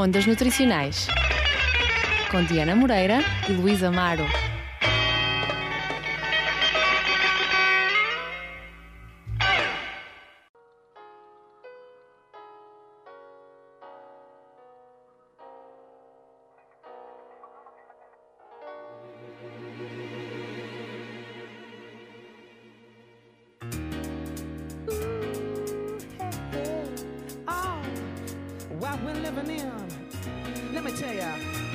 Ondas Nutricionais. Com Diana Moreira e Luísa Amaro. Ah, living in. Let me tell ya.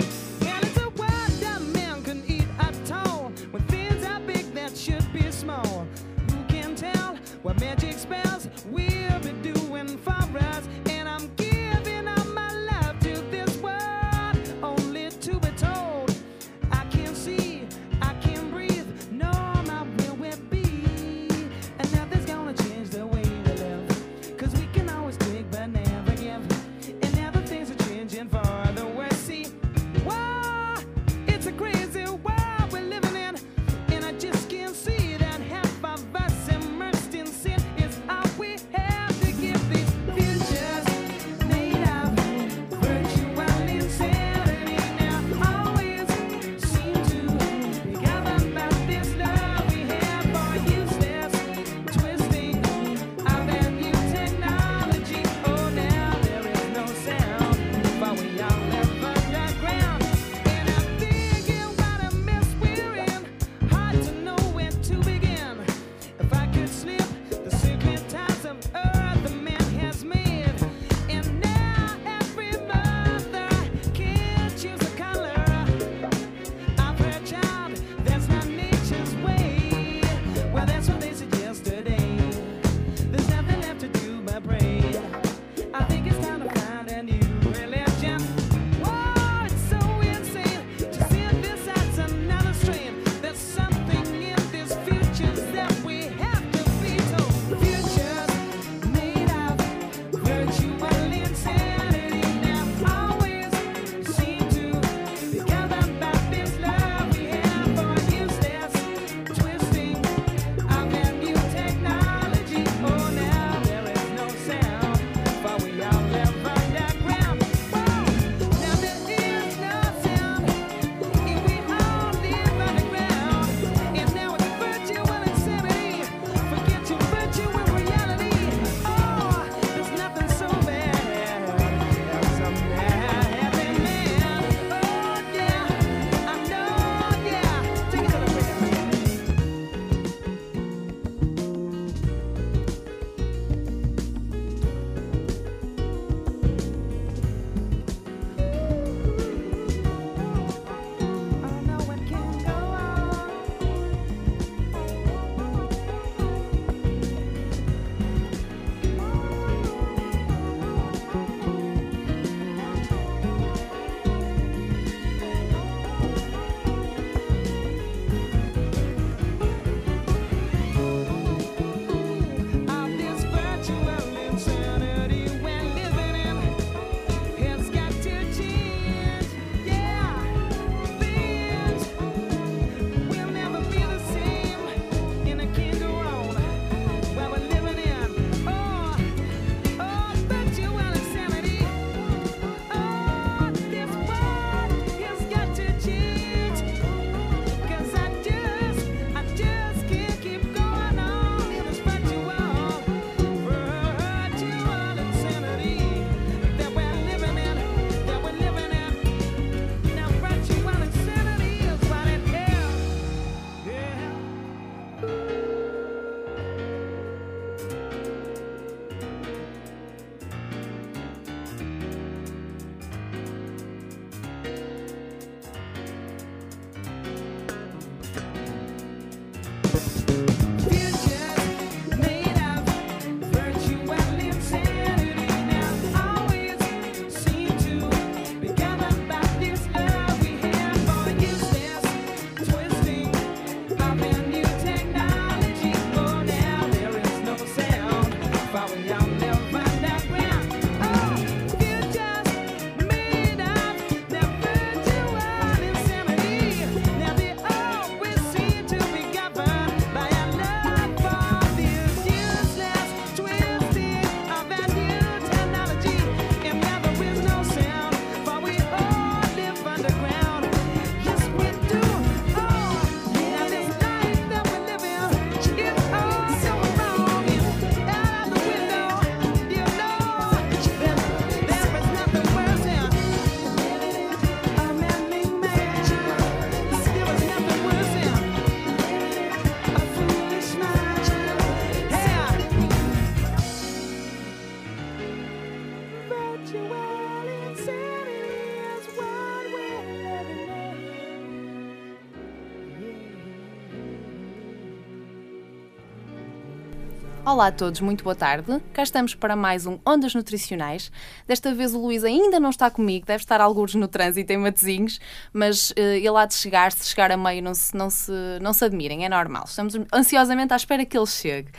Olá a todos, muito boa tarde. Cá estamos para mais um Ondas Nutricionais. Desta vez o Luís ainda não está comigo, deve estar alguns no trânsito em Matezinhos, mas uh, ele há de chegar, se chegar a meio não se, não, se, não se admirem, é normal. Estamos ansiosamente à espera que ele chegue.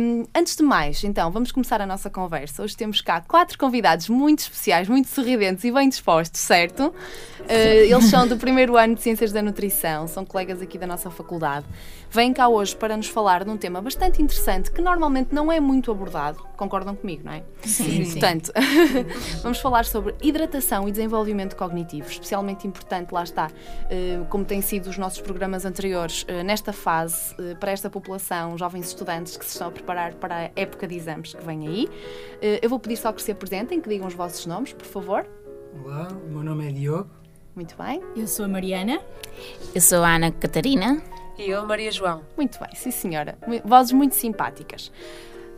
Um, antes de mais, então, vamos começar a nossa conversa. Hoje temos cá quatro convidados muito especiais, muito sorridentes e bem dispostos, certo? Uh, eles são do primeiro ano de Ciências da Nutrição, são colegas aqui da nossa faculdade. Vêm cá hoje para nos falar de um tema bastante interessante que normalmente não é muito abordado. Concordam comigo, não é? Sim. Portanto, vamos falar sobre hidratação e desenvolvimento cognitivo, especialmente importante, lá está, eh, como têm sido os nossos programas anteriores, eh, nesta fase, eh, para esta população, jovens estudantes que se estão a preparar para a época de exames que vem aí. Eu vou pedir só que se apresentem, que digam os vossos nomes, por favor. Olá, o meu nome é Diogo. Muito bem. Eu sou a Mariana. Eu sou a Ana Catarina. E eu, Maria João. Muito bem, sim senhora. Vozes muito simpáticas.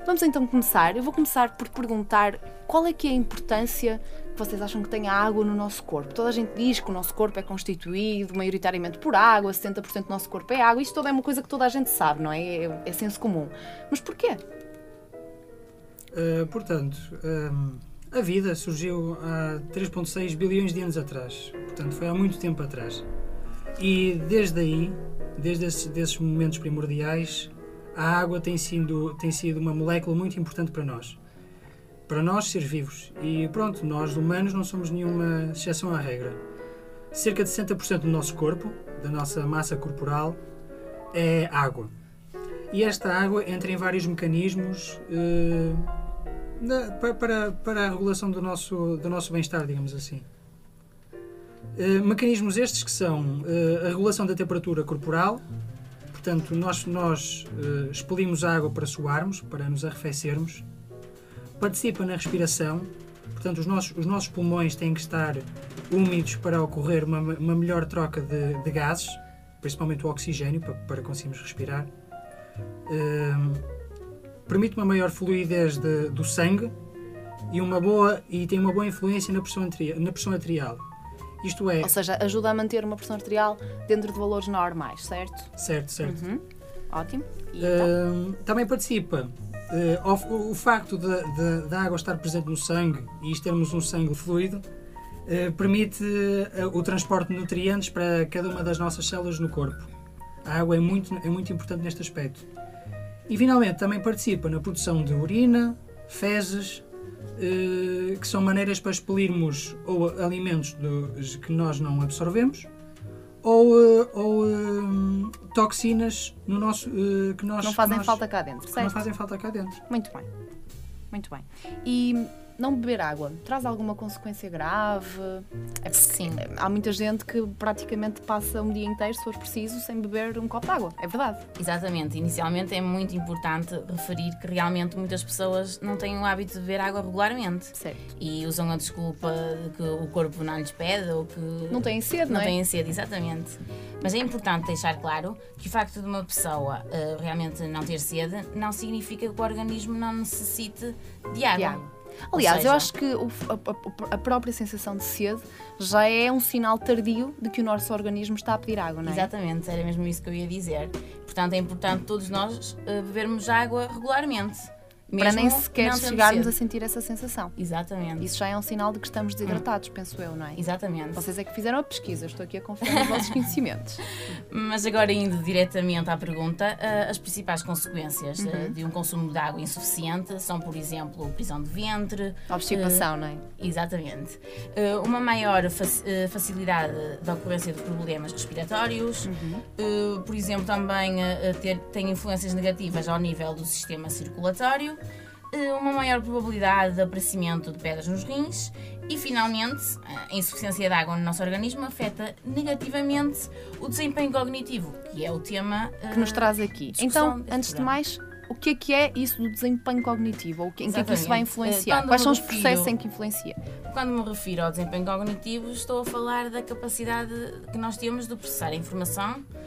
Vamos então começar. Eu vou começar por perguntar qual é que é a importância que vocês acham que tem a água no nosso corpo. Toda a gente diz que o nosso corpo é constituído maioritariamente por água, 70% do nosso corpo é água. Isto toda é uma coisa que toda a gente sabe, não é? É, é senso comum. Mas porquê? Uh, portanto, um, a vida surgiu há 3,6 bilhões de anos atrás. Portanto, foi há muito tempo atrás. E desde aí, desde esses, desses momentos primordiais, a água tem sido, tem sido uma molécula muito importante para nós. Para nós, ser vivos. E pronto, nós humanos não somos nenhuma exceção à regra. Cerca de 60% do nosso corpo, da nossa massa corporal, é água. E esta água entra em vários mecanismos uh, na, para, para a regulação do nosso, do nosso bem-estar, digamos assim. Uh, mecanismos estes que são uh, a regulação da temperatura corporal, portanto, nós, nós uh, expelimos água para suarmos, para nos arrefecermos, participa na respiração, portanto, os nossos, os nossos pulmões têm que estar úmidos para ocorrer uma, uma melhor troca de, de, gases, principalmente o oxigênio, para, para conseguirmos respirar. permite uma maior fluidez de, do sangue e, uma boa, e tem uma boa influência na pressão, na pressão arterial. Isto é. Ou seja, ajuda a manter uma pressão arterial dentro de valores normais, certo? Certo, certo. Uhum. Ótimo. E, uh, também participa uh, o, o, facto da água estar presente no sangue e isto termos um sangue fluido uh, permite o transporte de nutrientes para cada uma das nossas células no corpo. A água é muito, é muito importante neste aspecto. E finalmente também participa na produção de urina, fezes, eh, que são maneiras para expelirmos ou alimentos do, que nós não absorvemos ou, eh, ou uh, toxinas no nosso, uh, que nós não fazem nós, falta cá dentro, certo? Não fazem falta cá dentro. Muito bem, muito bem. E não beber água traz alguma consequência grave? É Sim. Há muita gente que praticamente passa um dia inteiro, se for preciso, sem beber um copo de água. É verdade. Exatamente. Inicialmente é muito importante referir que realmente muitas pessoas não têm o hábito de beber água regularmente. Certo. E usam a desculpa de que o corpo não lhes pede ou que. Não têm sede, não, não é? Não têm sede, exatamente. Mas é importante deixar claro que o facto de uma pessoa uh, realmente não ter sede não significa que o organismo não necessite de água. De água. Aliás, seja... eu acho que o, a, a, própria sensação de sede já é um sinal tardio de que o nosso organismo está a pedir água, não é? Exatamente, era mesmo isso que eu ia dizer. Portanto, é importante todos nós uh, bebermos água regularmente. Para nem sequer chegarmos a sentir essa sensação. Exatamente. Isso já é um sinal de que estamos desidratados, hum. penso eu, não é? Exatamente. Vocês é que fizeram a pesquisa, estou aqui a confiar nos vossos conhecimentos. Mas agora, indo diretamente à pergunta, eh, as principais consequências eh, uhum. de um consumo de água insuficiente são, por exemplo, prisão de ventre. Obstipação, uh, não é? Exatamente. Uh, uma maior facilidade da ocorrência de problemas respiratórios. Uhum. Uh, por exemplo, também ter, tem influências negativas ao nível do sistema circulatório eh, uma maior probabilidade de aparecimento de pedras nos rins e, finalmente, a insuficiência de água no nosso organismo afeta negativamente o desempenho cognitivo, que é o tema uh, que nos traz aqui. Então, antes de mais, o que é que é isso do desempenho cognitivo? Ou em que é que isso vai influenciar? Quando Quais são os refiro, processos em que influencia? Quando me refiro ao desempenho cognitivo, estou a falar da capacidade que nós temos de processar a informação eh,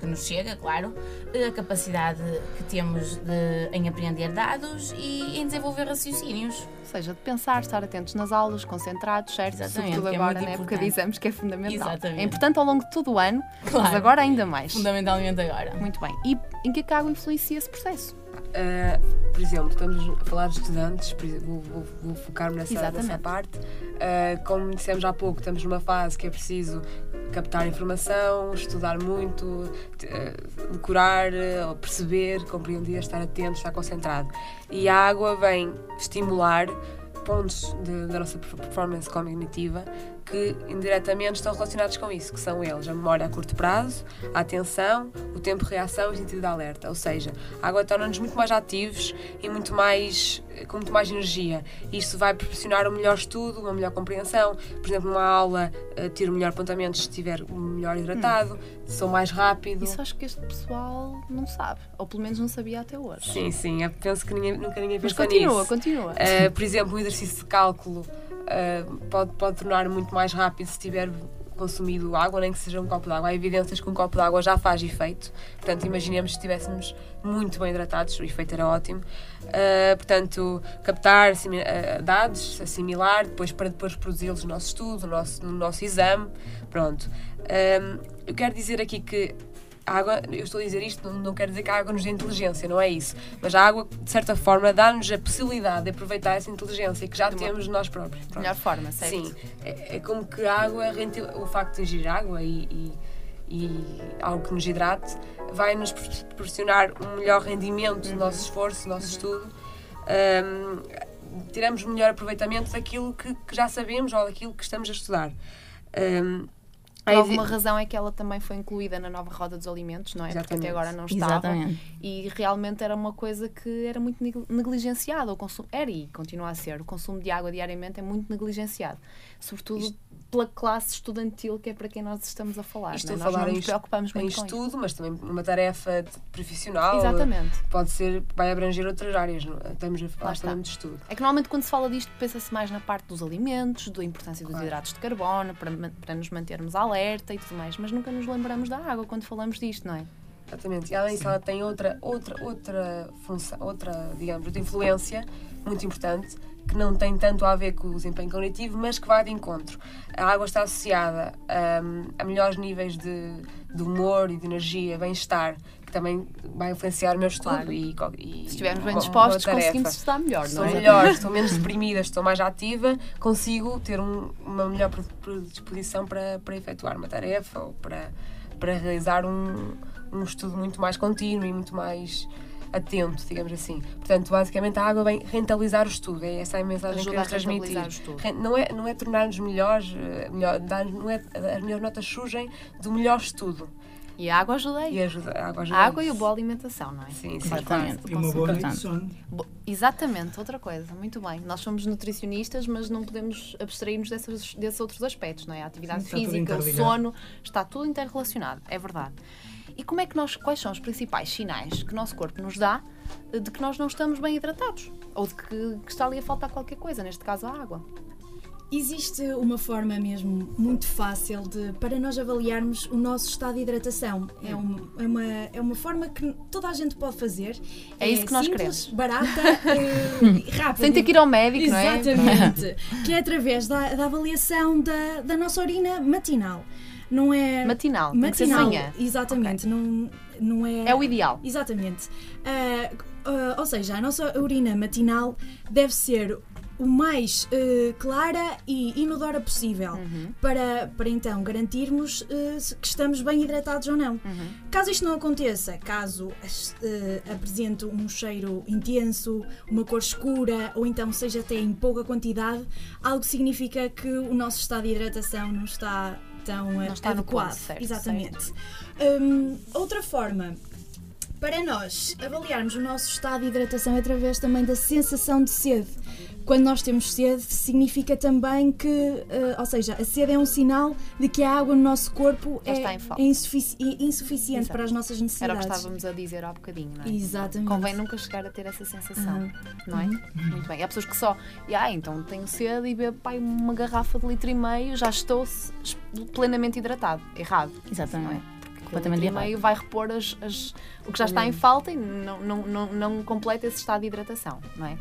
que nos chega, claro, eh, a capacidade que temos de, em apreender dados e em desenvolver raciocínios. Ou seja, de pensar, estar atentos nas aulas, concentrados, certo? Exatamente, Sobretudo é agora muito na época de exames, que é fundamental. Exatamente. É importante ao longo de todo o ano, mas Claro. agora ainda mais. Fundamentalmente agora. Muito bem. E em que é a água influencia esse processo? Uh, por exemplo, estamos a falar de estudantes, vou, vou- vou focar-me nessa, nessa parte. Uh, como dissemos há pouco, estamos numa fase que é preciso captar informação, estudar muito, uh, decorar, uh, perceber, compreender, estar atento, estar concentrado. E a água vem estimular pontos de- da nossa performance cognitiva que indiretamente estão relacionados com isso, que são eles a memória a curto prazo, a atenção, o tempo de reação e o sentido de alerta. Ou seja, a água torna-nos muito mais ativos e muito mais, com muito mais energia. Isto vai proporcionar um melhor estudo, uma melhor compreensão. Por exemplo, numa aula, eh, tiro melhor apontamento se estiver melhor hidratado, sou mais rápido. Isso acho que este pessoal não sabe. Ou pelo menos não sabia até hoje. Sim, sim, eu penso que ninguém, nunca ninguém Mas pensou continua, nisso. continua. Uh, por exemplo, um exercício de cálculo uh, pode, pode tornar muito mais rápido se tiver consumido água, nem que seja um copo de água. Há evidências que um copo de água já faz efeito. Portanto, imaginemos se estivéssemos muito bem hidratados, o efeito era ótimo. Uh, portanto, captar uh, dados, assimilar, depois para depois produzi-los no nosso estudo, no nosso, no nosso exame. Pronto. Um, eu quero dizer aqui que água, eu estou a dizer isto, não, não quero dizer que a água nos dê inteligência, não é isso. Mas a água, de certa forma, dá-nos a possibilidade de aproveitar essa inteligência que já temos de nós próprios. Pronto. Melhor forma, certo? Sim, é, é como que a água, rente- o facto de ingerir água e, e- e algo que nos hidrate, vai nos proporcionar um melhor rendimento do nosso esforço, do nosso estudo. Um, tiramos melhor aproveitamento daquilo que, que já sabemos ou daquilo que estamos a estudar. Um, Por há alguma razão é que ela também foi incluída na nova roda dos alimentos, não é? Porque Exatamente. até agora não estava. Exatamente. E realmente era uma coisa que era muito neg- negligenciada. O consumo, era e continua a ser. O consumo de água diariamente é muito negligenciado. Sobretudo pela classe estudantil, que é para quem nós estamos a falar. Não é? a Nós falar não em nos preocupamos em muito estudo, mas também uma tarefa profissional. Exatamente. Pode ser, vai abranger outras áreas. não é? Estamos a falar também de estudo. É que normalmente quando se fala disto pensa-se mais na parte dos alimentos, da importância dos Claro. hidratos de carbono, para, para nos mantermos alerta e tudo mais, mas nunca nos lembramos da água quando falamos disto, não é? Exatamente. E além disso, ela tem outra, outra, outra função, outra, digamos, outra influência muito importante que não tem tanto a ver com o desempenho cognitivo, mas que vai de encontro. A água está associada hum, a melhores níveis de, de humor e de energia, bem-estar, que também vai influenciar o meu estudo Claro. e, e Se estivermos bem dispostos, conseguimos estudar melhor, Estou não é? melhor, estou menos deprimida, estou mais ativa, consigo ter um- uma melhor pre- predisposição para, para efetuar uma tarefa ou para, para realizar um, um estudo muito mais contínuo e muito mais atento, digamos assim. Portanto, basicamente a água vem rentabilizar o estudo, é essa a mensagem Ajuda que queremos transmitir. Não é, não é tornar-nos melhores, eh, melhor, dar, não é as melhores notas surgem do melhor estudo. E a água ajuda aí. E ajuda, a água ajuda A água e a boa alimentação, não é? Sim, do E uma boa. Bo- Exatamente, outra coisa, muito bem. Nós somos nutricionistas, mas não podemos abstrair-nos desses, desses outros aspectos, não é? A atividade Sim, física, o sono, está tudo interrelacionado, é verdade. E como é que nós, quais são os principais sinais que o nosso corpo nos dá eh, de que nós não estamos bem hidratados? Ou de que, que está ali a faltar qualquer coisa, neste caso a água? Existe uma forma mesmo muito fácil de, para nós avaliarmos o nosso estado de hidratação. É uma, é uma, é uma forma que toda a gente pode fazer. É isso que nós simples, queremos. barata e rápida. Sem ter que ir ao médico, não é? Exatamente. que é através da, da avaliação da, da nossa urina matinal. Não é. Matinal, tem que matinal. Exatamente. Não, não é. É o ideal. Exatamente. Ah, ah, ou seja, a nossa urina matinal deve ser o mais eh, clara e inodora possível Uhum. para, para então garantirmos se- que estamos bem hidratados ou não. Uhum. Caso isto não aconteça, caso eh, apresente um cheiro intenso, uma cor escura ou então seja até em pouca quantidade, algo significa que o nosso estado de hidratação não está tão eh, Não está adequado. certo, Exatamente. Hum, outra forma para nós avaliarmos o nosso estado de hidratação é através também da sensação de sede. Quando nós temos sede, significa também que, eh, ou seja, a sede é um sinal de que a água no nosso corpo Já é, é insufici- insuficiente Exato. para as nossas Era o necessidades. que estávamos a dizer há bocadinho, não é? Exatamente. Convém nunca chegar a ter essa sensação, Uhum. não é? Muito bem. Há pessoas que só, ah, então tenho sede e bebo pai, uma garrafa de litro e meio, já estou plenamente hidratado. Errado. Não é? Completamente e meio vai repor as- as- o que já está em falta e não, não, não, não completa esse estado de hidratação, não é?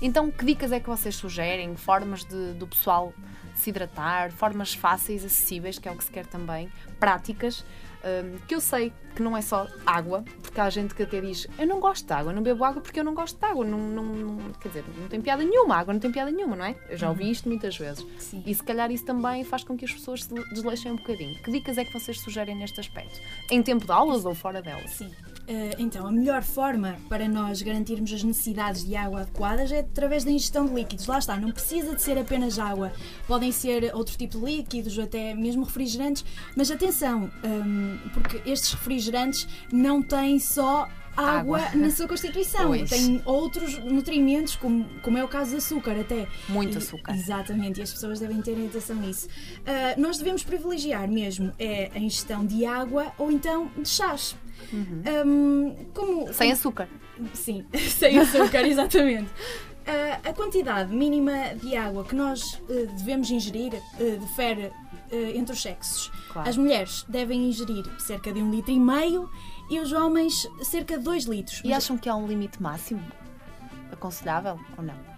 Então, que dicas é que vocês sugerem? Formas de, do pessoal se hidratar, formas fáceis, acessíveis, que é o que se quer também, práticas, hum, que eu sei que não é só água, porque há gente que até diz eu não gosto de água, não bebo água porque eu não gosto de água, não, não, não- quer dizer, não tem piada nenhuma, água não tem piada nenhuma, não é? Eu já ouvi isto muitas vezes. Sim. E se calhar isso também faz com que as pessoas se desleixem um bocadinho. Que dicas é que vocês sugerem neste aspecto? Em tempo de aulas ou fora delas? Sim. Eh, então, a melhor forma para nós garantirmos as necessidades de água adequadas é através da ingestão de líquidos. Lá está, não precisa de ser apenas água. Podem ser outro tipo de líquidos, até mesmo refrigerantes. Mas atenção, hum, porque estes refrigerantes não têm só água, Água. na sua constituição. Pois. Têm outros nutrimentos, como, como é o caso do açúcar até. Muito E- açúcar. Exatamente, e as pessoas devem ter atenção nisso. Ah, nós devemos privilegiar mesmo é a ingestão de água ou então de chás. Hum, como, Sem açúcar. Sim, sem açúcar, exatamente. Ah, a quantidade mínima de água que nós eh, devemos ingerir eh, difere entre os sexos. Claro. As mulheres devem ingerir cerca de um litro e meio e os homens cerca de 2 litros. E acham que há um limite máximo? Aconselhável ou não?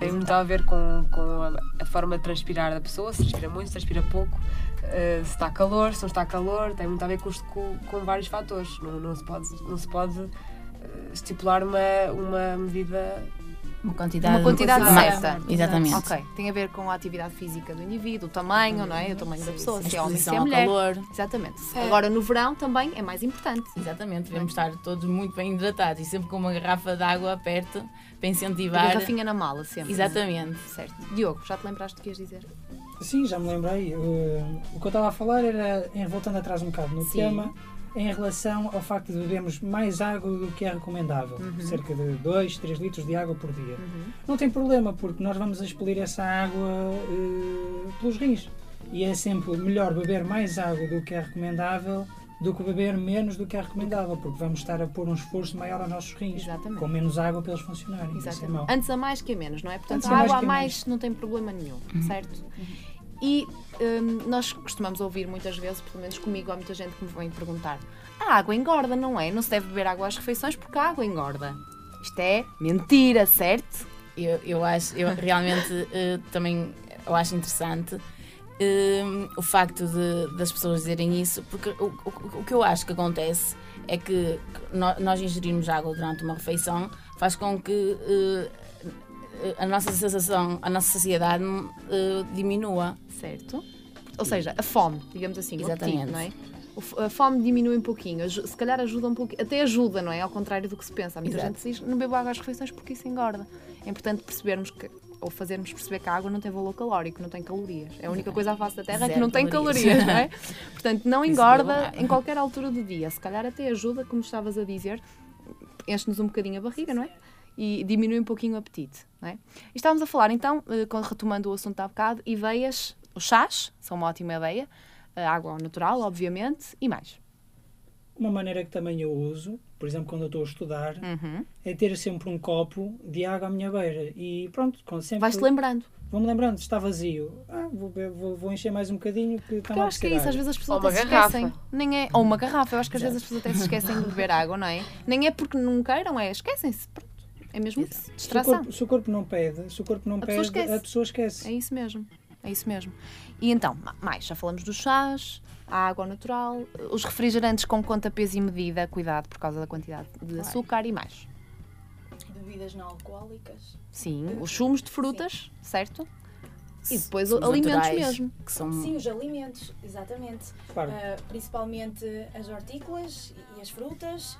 Tem muito a ver com, com a, a forma de transpirar da pessoa, se transpira muito, se transpira pouco, eh, se está calor, se não está calor, tem muito a ver com, com, com vários fatores. Não, não se pode, não se pode eh, estipular uma, uma medida. Uma quantidade, Uma quantidade certa. Exatamente. Ok, tem a ver com a atividade física do indivíduo, o tamanho, não é? O tamanho da pessoa, A se é homem, se é ao mulher. calor. Exatamente. É. Agora no verão também é mais importante. Exatamente, devemos estar todos muito bem hidratados e sempre com uma garrafa de água perto para A incentivar. garrafinha na mala sempre. Exatamente. Certo. Diogo, já te lembraste do que ias dizer? Sim, já me lembrei. Uh, o que eu estava a falar era, em- voltando atrás um bocado no Sim. tema, em relação ao facto de bebermos mais água do que é recomendável. Uhum. Cerca de 2, 3 litros de água por dia. Não tem problema, porque nós vamos expelir essa água uh, pelos rins. E é sempre melhor beber mais água do que é recomendável do que beber menos do que é recomendável, porque vamos estar a pôr um esforço maior aos nossos rins, Exatamente. com menos água para eles funcionarem. É. Exatamente. Antes a mais que a menos, não é? Portanto, Antes a mais água a que a mais não tem problema nenhum, certo? E hum, nós costumamos ouvir muitas vezes, pelo menos comigo, há muita gente que me vem perguntar: a água engorda, não é? Não se deve beber água às refeições porque a água engorda. Isto é mentira, certo? Eu, eu acho, eu realmente eh, também eu acho interessante eh, o facto de, das pessoas dizerem isso, porque o, o, o que eu acho que acontece é que nós ingerirmos água durante uma refeição faz com que eh, a nossa sensação, a nossa saciedade eh, diminua. Certo? Ou seja, a fome, digamos assim, o apetite, Exatamente. não é? A fome diminui um pouquinho, se calhar ajuda um pouquinho, até ajuda, não é? Ao contrário do que se pensa. Há muita Exato. gente que diz não bebo água às refeições porque isso engorda. É importante percebermos que, ou fazermos perceber que a água não tem valor calórico, não tem calorias. É a única coisa à face da Terra que Zero não tem calorias. calorias, não é? Portanto, não engorda é em qualquer altura do dia. Se calhar até ajuda, como estavas a dizer, enche-nos um bocadinho a barriga, não é? E diminui um pouquinho o apetite, não é? E estávamos a falar então, eh, retomando o assunto há bocado, ideias, os chás são uma ótima ideia, a água natural, obviamente, e mais. Uma maneira que também eu uso, por exemplo, quando eu estou a estudar, Uhum. é ter sempre um copo de água à minha beira. E pronto, quando sempre. Vais-te lembrando. Vou-me lembrando, está vazio. Ah, vou, vou, vou encher mais um bocadinho que está eu acho que é isso, às vezes as pessoas até se esquecem. Nem é, ou uma garrafa, eu acho que às vezes as pessoas até se esquecem de beber água, não é? Nem é porque não queiram, é esquecem-se. Pronto. É mesmo isso. Se o, Distração. corpo, se o corpo não pede, se o corpo não A pessoa pede, esquece. a pessoa esquece. É isso mesmo. É isso mesmo. E então, ma- mais, já falamos dos chás, a água natural, os refrigerantes com conta, peso e medida, cuidado por causa da quantidade de açúcar e mais. Bebidas não alcoólicas. Sim, os sumos de frutas, certo? E depois Sumos alimentos naturais, mesmo. Que são Sim, os alimentos, exatamente. Claro. Ah, principalmente as hortícolas e as frutas.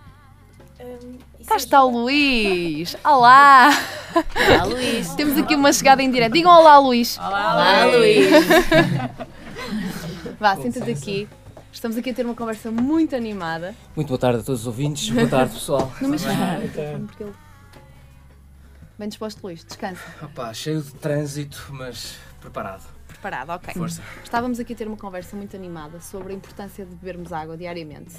Isso Cá está o Luís! Olá! Olá, Luís. Temos aqui uma chegada em direto. Digam olá, Luís! Olá, Luís. Vá, senta-te aqui. Estamos aqui a ter uma conversa muito animada. Muito boa tarde a todos os ouvintes, boa tarde pessoal. Não me esqueça. Porque ele... Bem disposto, Luís. Descansa. Opa, cheio de trânsito, mas preparado. Preparado, ok. Força. Estávamos aqui a ter uma conversa muito animada sobre a importância de bebermos água diariamente.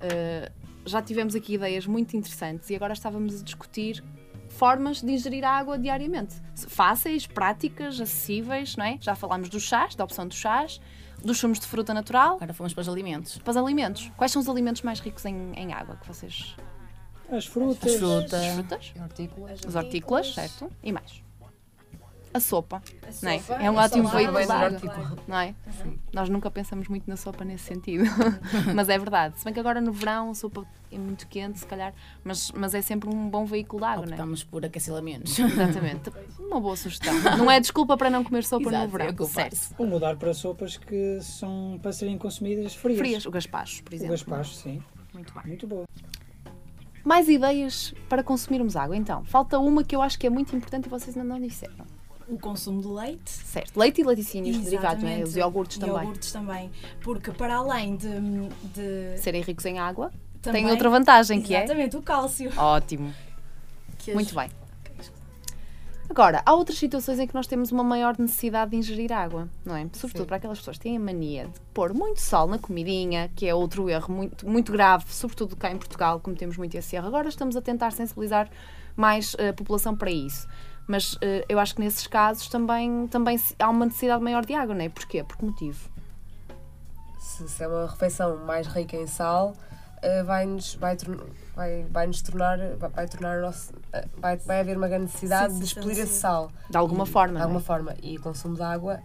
Uh, já tivemos aqui ideias muito interessantes e agora estávamos a discutir formas de ingerir água diariamente. Fáceis, práticas, acessíveis, não é? Já falámos dos chás, da opção dos chás. dos sumos de fruta natural Agora fomos para os alimentos. para os alimentos. Quais são os alimentos mais ricos em, em água que vocês. As frutas. As frutas. As frutas, Hortícolas. as hortícolas, certo? E mais. A sopa, não é? sopa, É um a ótimo veículo de claro. água, não é? Nós nunca pensamos muito na sopa nesse sentido, mas é verdade. Se bem que agora no verão a sopa é muito quente, se calhar, mas, mas é sempre um bom veículo de água, não é? Optamos por aquecê-la menos. Exatamente. Uma boa sugestão. Não é desculpa para não comer sopa Exato, no verão. é o certo. faço. Ou mudar para sopas que são para serem consumidas frias. Frias, o gaspacho, por O exemplo. gaspacho, sim. Muito bem. Muito boa. Mais ideias para consumirmos água, então. Falta uma que eu acho que é muito importante e vocês ainda não disseram. O consumo de leite. Certo. Leite e laticínios derivados, não é? Exatamente. Os iogurtes também. Iogurtes também. Porque para além de, de Serem ricos em água, também, tem outra vantagem que é. Exatamente, o cálcio. Ótimo. Que Muito bem. Agora, há outras situações em que nós temos uma maior necessidade de ingerir água, não é? Sobretudo para aquelas pessoas que têm a mania de pôr muito sal na comidinha, que é outro erro muito, muito grave, sobretudo cá em Portugal, como temos muito esse erro. Agora estamos a tentar sensibilizar mais a população para isso. Mas eh, eu acho que nesses casos também, também se- há uma necessidade maior de água, não é? Porquê? Por que motivo? Se, se é uma refeição mais rica em sal, eh, vai-nos vai, vai, vai nos tornar, vai, vai tornar o nosso, eh, vai, vai haver uma grande necessidade Sim, de sim, expelir sim. esse sal. De alguma E- forma, De não é? alguma forma. E o consumo de água,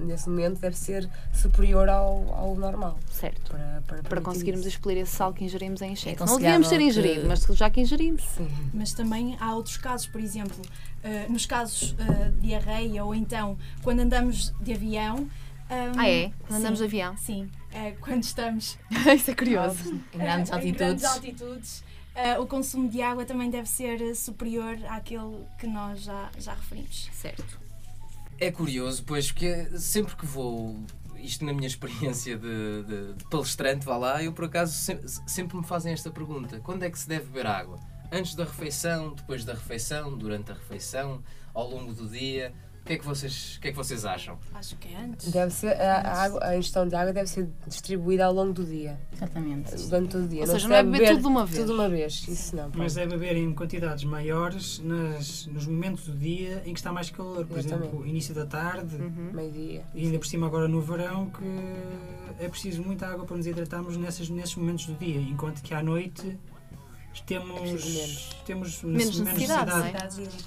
nesse momento, deve ser superior ao, ao normal. Certo. Para, para, Para conseguirmos isso. expelir esse sal que ingerimos em excesso. não aconselhável devíamos ter que- ingerido, mas já que ingerimos. Sim. Mas também há outros casos, por exemplo, eh, nos casos eh, de diarreia ou então quando andamos de avião. ehm, Ah, é? Quando andamos de avião. Sim, eh, quando estamos Isso é curioso. Em grandes eh, em grandes altitudes. altitudes, eh, o consumo de água também deve ser superior àquele que nós já, já referimos. Certo. É curioso, pois, porque sempre que vou, isto na minha experiência de, de- de palestrante, vá lá, eu por acaso se- sempre me fazem esta pergunta: quando é que se deve beber água? Antes da refeição, depois da refeição, durante a refeição, ao longo do dia? O que é que vocês, o que é que vocês acham? Acho que é antes. Deve ser, a, a água, a ingestão de água deve ser distribuída ao longo do dia. Exatamente. Durante todo o dia. Ou se seja, não é deve beber tudo de uma vez. Tudo de uma vez. Isso não. Mas pronto. é beber em quantidades maiores nas, nos momentos do dia em que está mais calor. Por Exatamente. exemplo, início da tarde, Uhum. Meio-dia. e ainda por cima agora no verão, que é preciso muita água para nos hidratarmos nesses, nesses momentos do dia. Enquanto que à noite temos, menos. temos Menos necessidade, não é?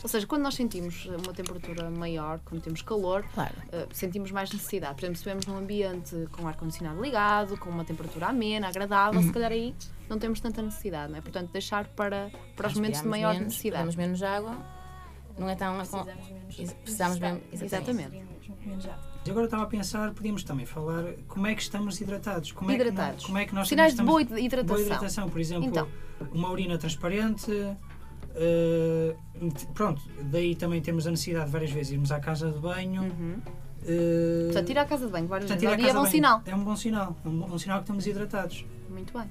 Ou seja, quando nós sentimos uma temperatura maior, quando temos calor, Claro. eh, sentimos mais necessidade. Por exemplo, se estivermos num ambiente com ar-condicionado ligado, com uma temperatura amena, agradável, se calhar aí não temos tanta necessidade, não é? Portanto, deixar para, para os momentos de maior menos, necessidade. Bebemos menos água. Não é tão. Precisamos menos. Precisamos mesmo- Exatamente. Menos água. E agora estava a pensar, podíamos também falar como é que estamos hidratados. Como Hidratados. É que, nós- como é que nós Sinais de boa hidratação. Boa hidratação, por exemplo, Então. uma urina transparente. eh, pronto, daí também temos a necessidade de várias vezes irmos à casa de banho. Uhum. eh, Portanto, ir à casa de banho várias portanto, vezes ao dia é bom de sinal. banho É um bom sinal. É um, bom- sinal que estamos hidratados. Muito bem.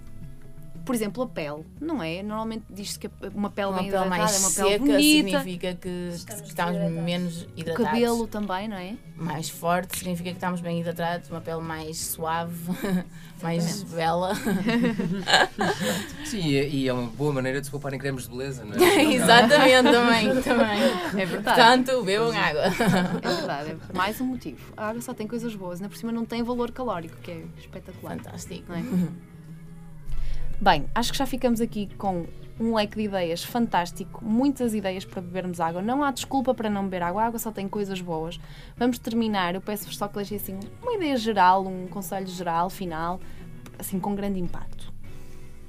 Por exemplo, a pele, não é? Normalmente diz-se que uma pele Uma bem pele hidratada mais é uma pele seca bonita. significa que Estamos que estamos desidratados. menos O hidratados. cabelo também, não é? Mais forte significa que estamos bem hidratados, uma pele mais suave, mais bela. Sim, e é uma boa maneira de se poupar em cremes de beleza, não é? Exatamente, também, também. É verdade. Portanto, bebam água. É verdade, é mais um motivo. A água só tem coisas boas, ainda por cima não tem valor calórico, que é espetacular. Fantástico. Não é? Bem, acho que já ficamos aqui com um leque de ideias fantástico, muitas ideias para bebermos água. Não há desculpa para não beber água, a água só tem coisas boas. Vamos terminar, eu peço-vos só que deixem assim uma ideia geral, um conselho geral, final, assim com grande impacto.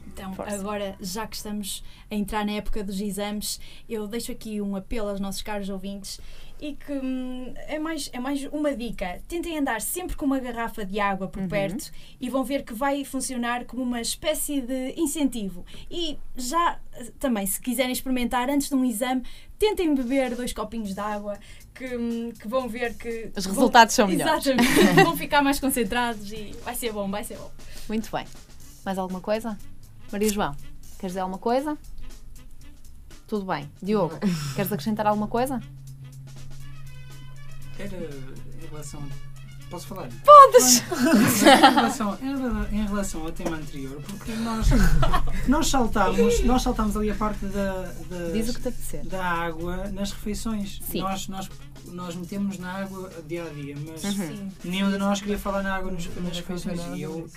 Então, Força. agora, já que estamos a entrar na época dos exames, eu deixo aqui um apelo aos nossos caros ouvintes e que hum, é, mais, é mais uma dica. Tentem andar sempre com uma garrafa de água por perto e vão ver que vai funcionar como uma espécie de incentivo. E já eh, também, se quiserem experimentar antes de um exame, tentem beber dois copinhos de água que, hum, que vão ver que. Os vão- resultados são melhores. Exatamente. vão ficar mais concentrados e vai ser bom, vai ser bom. Muito bem. Mais alguma coisa? Maria João, queres dizer alguma coisa? Tudo bem. Diogo, queres acrescentar alguma coisa? Era em relação Posso falar? Podes! em, relação, em rela- em relação ao tema anterior, porque nós, nós saltámos, nós saltámos ali a parte da, das- da água nas refeições. Sim. Nós, nós, nós metemos na água dia a dia, mas Uhum. nenhum de nós queria falar na água nos, nas refeições. E eu,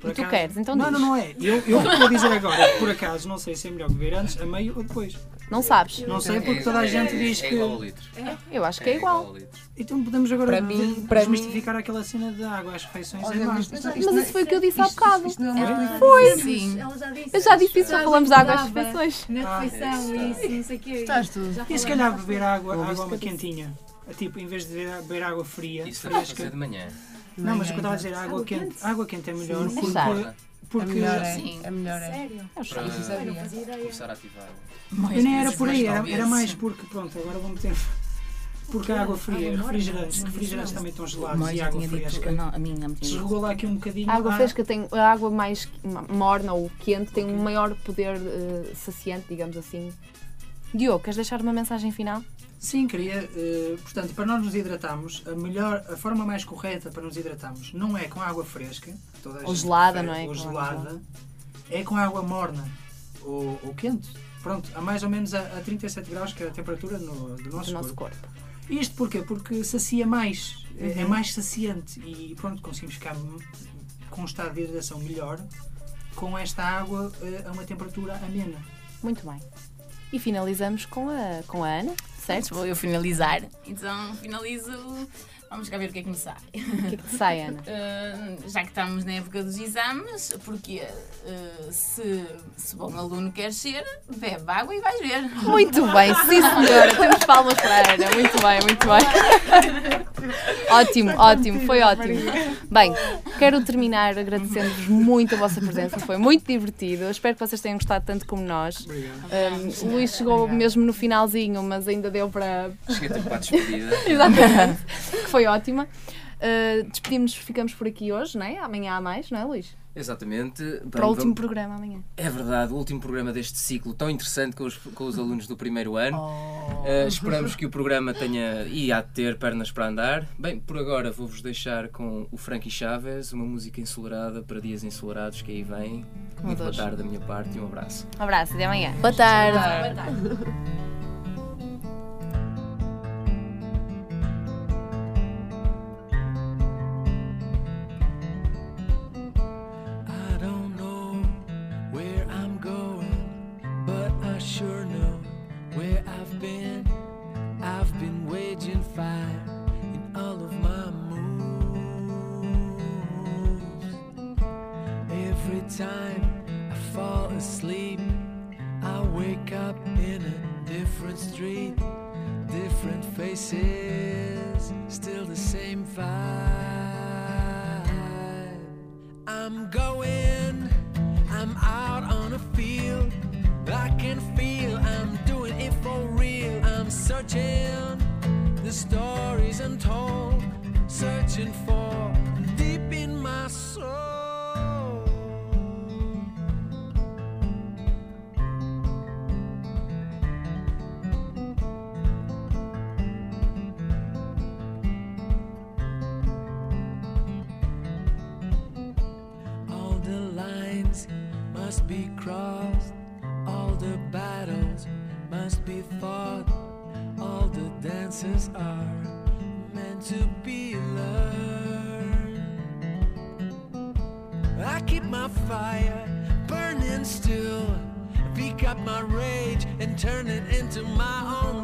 por E tu queres, então Não, diz. não, não é. Eu, eu vou dizer agora, por acaso, não sei se é melhor beber antes, a meio ou depois. Não sabes? Não sei porque toda a gente diz é que. igual a litro. Eu acho que é igual. a litro. Então podemos agora Para mim- de- para desmistificar aquela cena da água às refeições. é Olha, mais. mas- Mas isso foi o que eu disse há bocado. Isto não é. Foi! Sim. Ela já disse. Eu já disse isso, Já falamos de água às refeições. Na Ah, refeição e isso, não sei o quê. Estás tu. Já E se calhar beber água, água uma quentinha? Tipo, em vez de beber, água fria, Isso deve fresca. fazer de manhã. Não, mas o que eu estava a dizer, água Água quente, quente? água quente é melhor Sim, porque, sim. A porque melhor é. Sim. A melhor é. Sério? Eu. Para ideia. começar a ativar. eu nem era por aí, era, era mais porque, pronto, agora vou meter. Porque a água fria, Água refrigerantes, refrigerantes também estão gelados Mois e água tinha dito, fresca. não, a minha não me tinha Se dito. regou lá aqui um bocadinho. A água ah, fresca tem a água mais morna ou quente tem um maior poder eh, saciante, digamos assim. Diogo, queres deixar uma mensagem final? Sim, queria. eh, portanto, para nós nos hidratarmos, a melhor, a forma mais correta para nos hidratarmos não é com água fresca, toda Ou gelada, não é? Ou gelada, é com água morna ou, ou quente. Pronto, a mais ou menos a, a 37 graus, que é a temperatura no- do nosso Do nosso corpo. corpo. Isto porquê? Porque sacia mais, é- é Uhum. mais saciante e pronto, conseguimos ficar com um estado de hidratação melhor com esta água eh, a uma temperatura amena. Muito bem. E finalizamos com a, com a Ana, certo? Vou eu finalizar. Então finalizo. Vamos cá ver o que é que me sai. O que é que te sai, Ana? Uh, já que estamos na época dos exames, porque uh, se, se bom aluno queres ser, bebe água e vais ver. Muito bem, sim senhora, temos palmas para a Ana. Muito bem, muito bem. ótimo, ótimo, foi ótimo. Bem, quero terminar agradecendo-vos muito a vossa presença, foi muito divertido. Espero que vocês tenham gostado tanto como nós. Um, o Luís chegou mesmo no finalzinho, mas ainda deu para. Cheguei a tempo para a despedida. Exatamente, que foi ótima. Uh, Despedimos-nos, ficamos por aqui hoje, não é? Amanhã há mais, não é, Luís? Exatamente. Bem, Para o último vamos- programa amanhã. É verdade, o último programa deste ciclo tão interessante com os, com os alunos do primeiro ano. Oh. Uh, esperamos que o programa tenha e há de ter pernas para andar. Bem, por agora vou-vos deixar com o Frankie Chaves, uma música ensolarada para dias ensolarados que aí vem. Muito boa tarde da minha parte e um abraço. Um abraço, até amanhã. Boa tarde. I must be crossed, all the battles must be fought, all the dances are meant to be learned. I keep my fire burning still, pick up my rage and turn it into my own